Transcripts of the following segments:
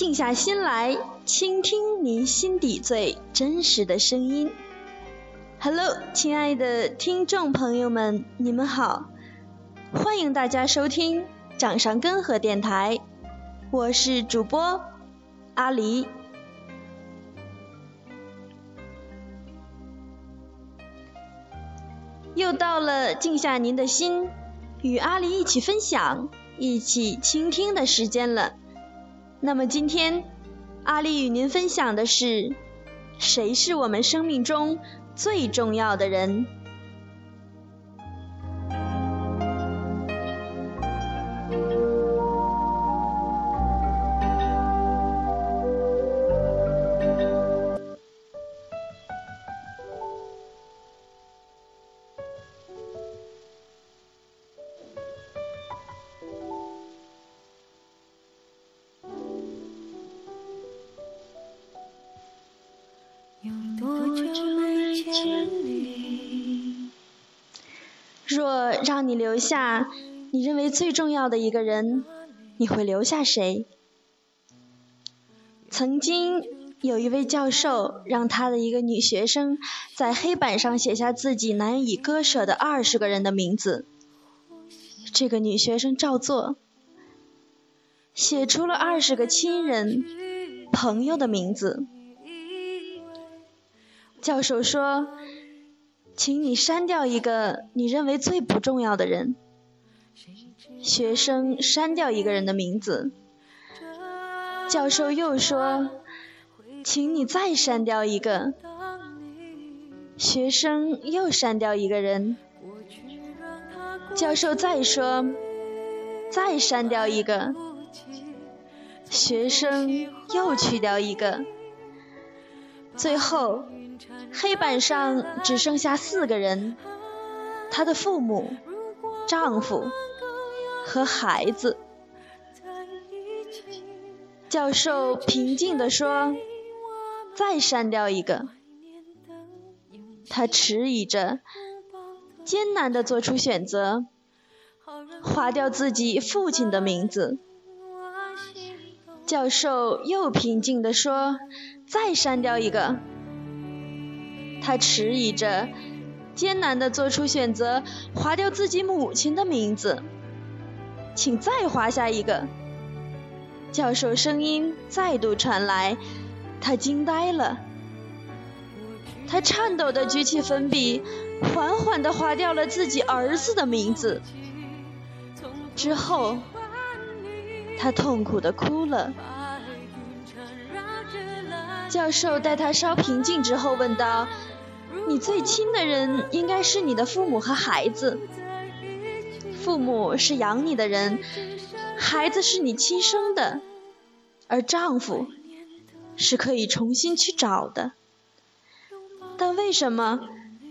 静下心来，倾听您心底最真实的声音。Hello，亲爱的听众朋友们，你们好，欢迎大家收听掌上根河电台，我是主播阿狸。又到了静下您的心，与阿狸一起分享、一起倾听的时间了。那么今天，阿丽与您分享的是：谁是我们生命中最重要的人？让你留下你认为最重要的一个人，你会留下谁？曾经有一位教授让他的一个女学生在黑板上写下自己难以割舍的二十个人的名字。这个女学生照做，写出了二十个亲人、朋友的名字。教授说。请你删掉一个你认为最不重要的人。学生删掉一个人的名字。教授又说：“请你再删掉一个。”学生又删掉一个人。教授再说：“再删掉一个。”学生又去掉一个。最后。黑板上只剩下四个人：他的父母、丈夫和孩子。教授平静地说：“再删掉一个。”他迟疑着，艰难地做出选择，划掉自己父亲的名字。教授又平静地说：“再删掉一个。”他迟疑着，艰难地做出选择，划掉自己母亲的名字。请再划下一个。教授声音再度传来，他惊呆了。他颤抖地举起粉笔，缓缓地划掉了自己儿子的名字。之后，他痛苦地哭了。教授待他稍平静之后，问道。你最亲的人应该是你的父母和孩子。父母是养你的人，孩子是你亲生的，而丈夫是可以重新去找的。但为什么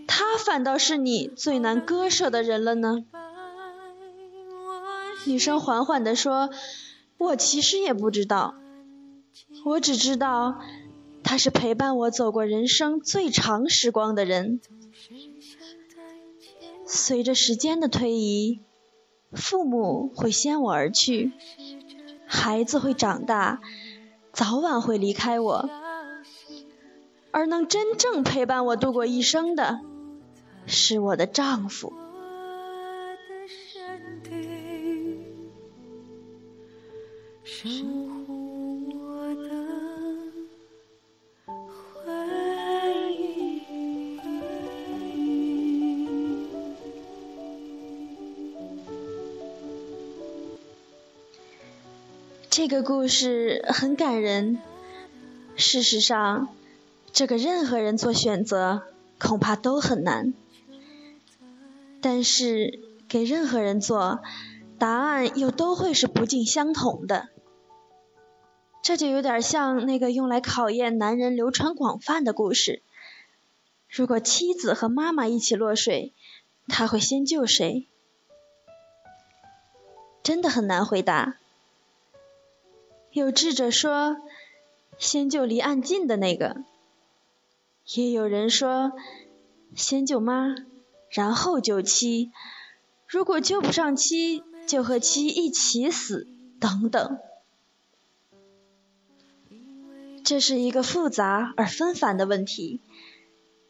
他反倒是你最难割舍的人了呢？女生缓缓地说：“我其实也不知道，我只知道。”他是陪伴我走过人生最长时光的人。随着时间的推移，父母会先我而去，孩子会长大，早晚会离开我，而能真正陪伴我度过一生的，是我的丈夫。这个故事很感人。事实上，这个任何人做选择恐怕都很难。但是给任何人做，答案又都会是不尽相同的。这就有点像那个用来考验男人流传广泛的故事：如果妻子和妈妈一起落水，他会先救谁？真的很难回答。有智者说，先救离岸近的那个；也有人说，先救妈，然后救妻。如果救不上妻，就和妻一起死，等等。这是一个复杂而纷繁的问题，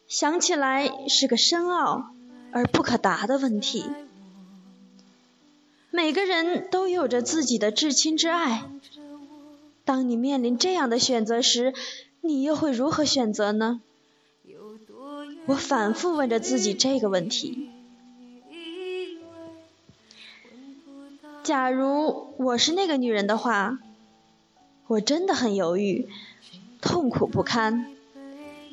想起来是个深奥而不可答的问题。每个人都有着自己的至亲之爱。当你面临这样的选择时，你又会如何选择呢？我反复问着自己这个问题。假如我是那个女人的话，我真的很犹豫，痛苦不堪，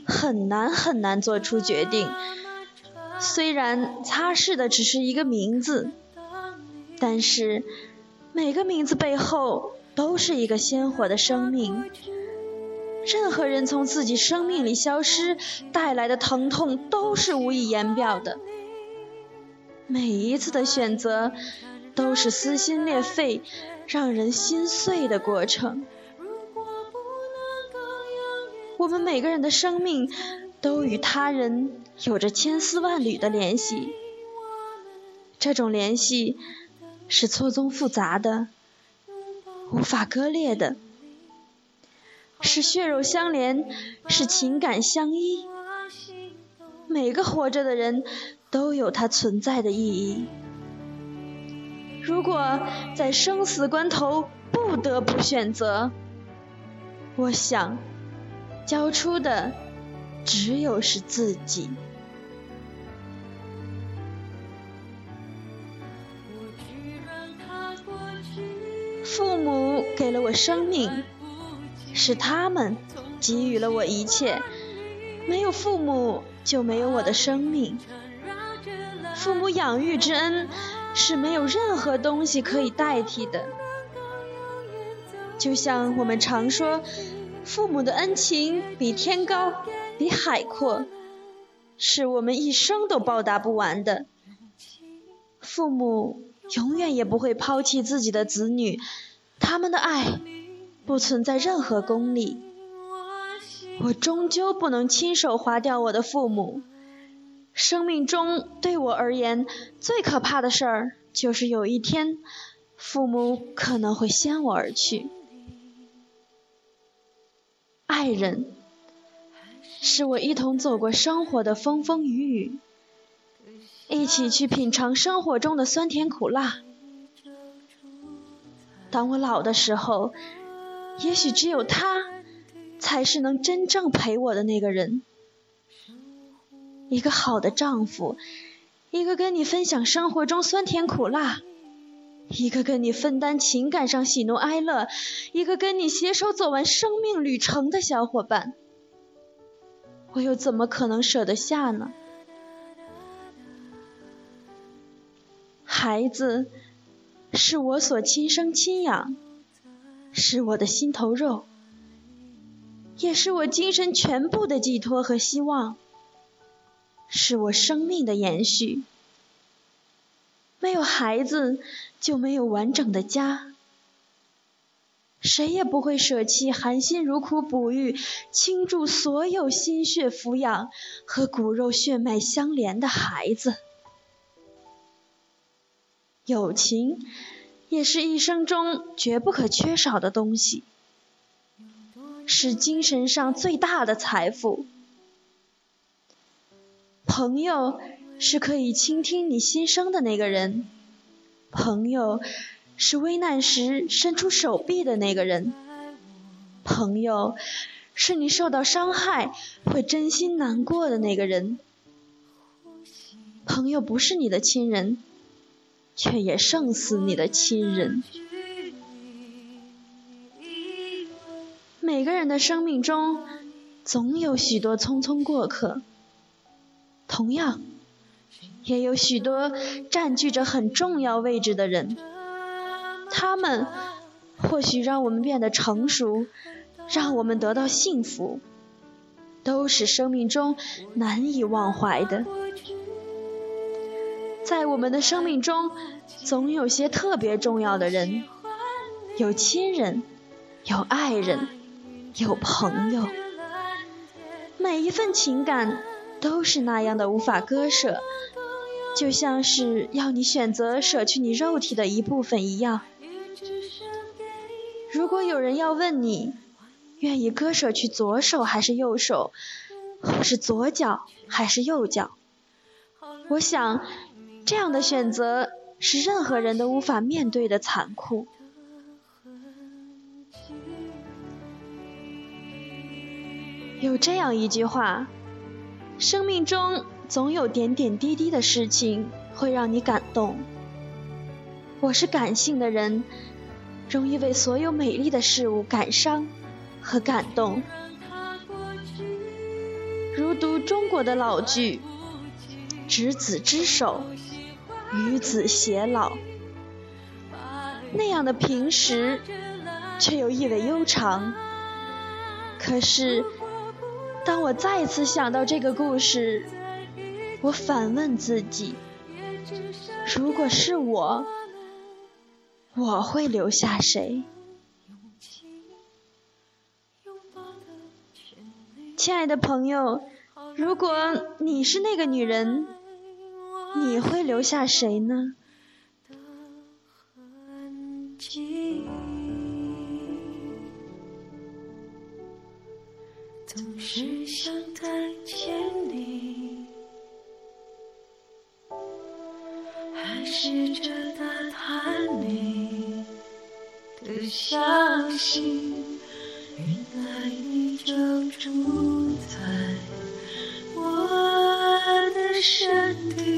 很难很难做出决定。虽然擦拭的只是一个名字。但是，每个名字背后都是一个鲜活的生命。任何人从自己生命里消失带来的疼痛都是无以言表的。每一次的选择都是撕心裂肺、让人心碎的过程。我们每个人的生命都与他人有着千丝万缕的联系，这种联系。是错综复杂的，无法割裂的；是血肉相连，是情感相依。每个活着的人都有他存在的意义。如果在生死关头不得不选择，我想，交出的只有是自己。给了我生命，是他们给予了我一切。没有父母，就没有我的生命。父母养育之恩，是没有任何东西可以代替的。就像我们常说，父母的恩情比天高，比海阔，是我们一生都报答不完的。父母永远也不会抛弃自己的子女。他们的爱不存在任何功利，我终究不能亲手划掉我的父母。生命中对我而言最可怕的事儿，就是有一天父母可能会先我而去。爱人，是我一同走过生活的风风雨雨，一起去品尝生活中的酸甜苦辣。当我老的时候，也许只有他，才是能真正陪我的那个人。一个好的丈夫，一个跟你分享生活中酸甜苦辣，一个跟你分担情感上喜怒哀乐，一个跟你携手走完生命旅程的小伙伴，我又怎么可能舍得下呢？孩子。是我所亲生亲养，是我的心头肉，也是我精神全部的寄托和希望，是我生命的延续。没有孩子，就没有完整的家。谁也不会舍弃含辛茹苦哺育、倾注所有心血抚养和骨肉血脉相连的孩子。友情，也是一生中绝不可缺少的东西，是精神上最大的财富。朋友是可以倾听你心声的那个人，朋友是危难时伸出手臂的那个人，朋友是你受到伤害会真心难过的那个人。朋友不是你的亲人。却也胜似你的亲人。每个人的生命中，总有许多匆匆过客，同样，也有许多占据着很重要位置的人。他们或许让我们变得成熟，让我们得到幸福，都是生命中难以忘怀的。在我们的生命中，总有些特别重要的人，有亲人，有爱人，有朋友。每一份情感都是那样的无法割舍，就像是要你选择舍去你肉体的一部分一样。如果有人要问你，愿意割舍去左手还是右手，或是左脚还是右脚。我想，这样的选择是任何人都无法面对的残酷。有这样一句话：生命中总有点点滴滴的事情会让你感动。我是感性的人，容易为所有美丽的事物感伤和感动。如读中国的老剧。执子之手，与子偕老，那样的平实，却又意味悠长。可是，当我再次想到这个故事，我反问自己：如果是我，我会留下谁？亲爱的朋友，如果你是那个女人。你会留下谁呢？总是想再见你，还试着打探你的消息，原来你就住在我的身体。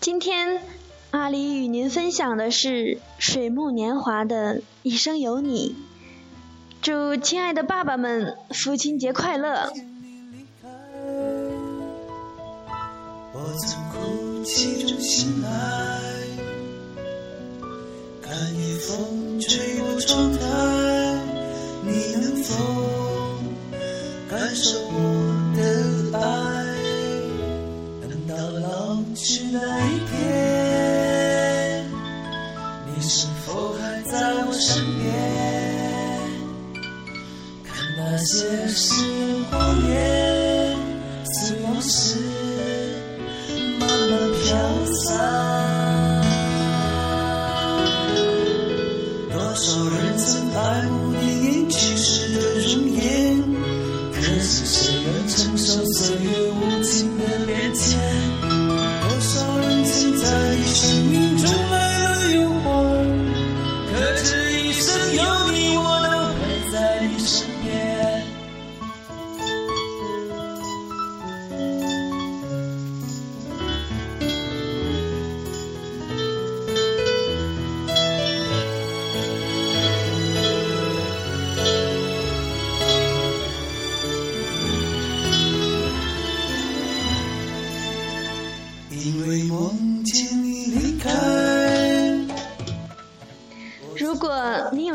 今天，阿里与您分享的是水木年华的一生有你，祝亲爱的爸爸们父亲节快乐。我从哭泣中醒来，看夜风吹过窗台，感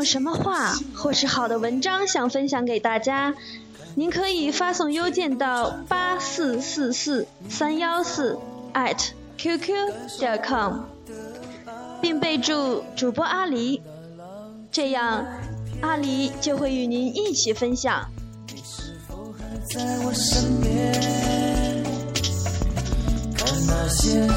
什么话或是好的文章想分享给大家，您可以发送邮件到八四四四三幺四 at qq 点 com，并备注主播阿狸，这样阿狸就会与您一起分享。看那些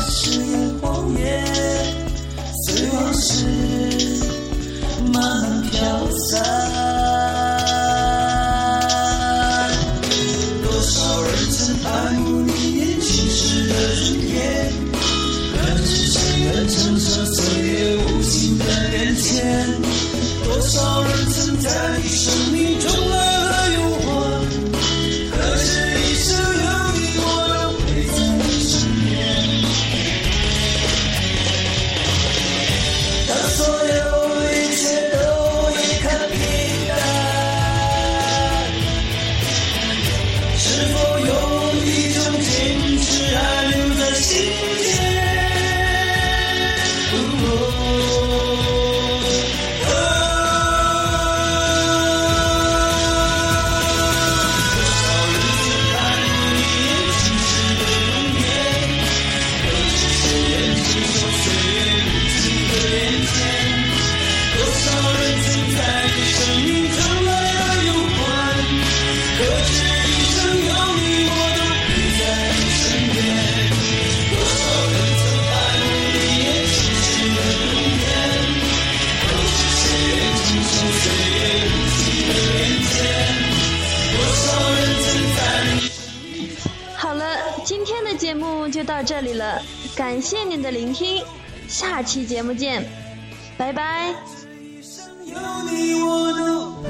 感谢您的聆听，下期节目见，拜拜。有你我都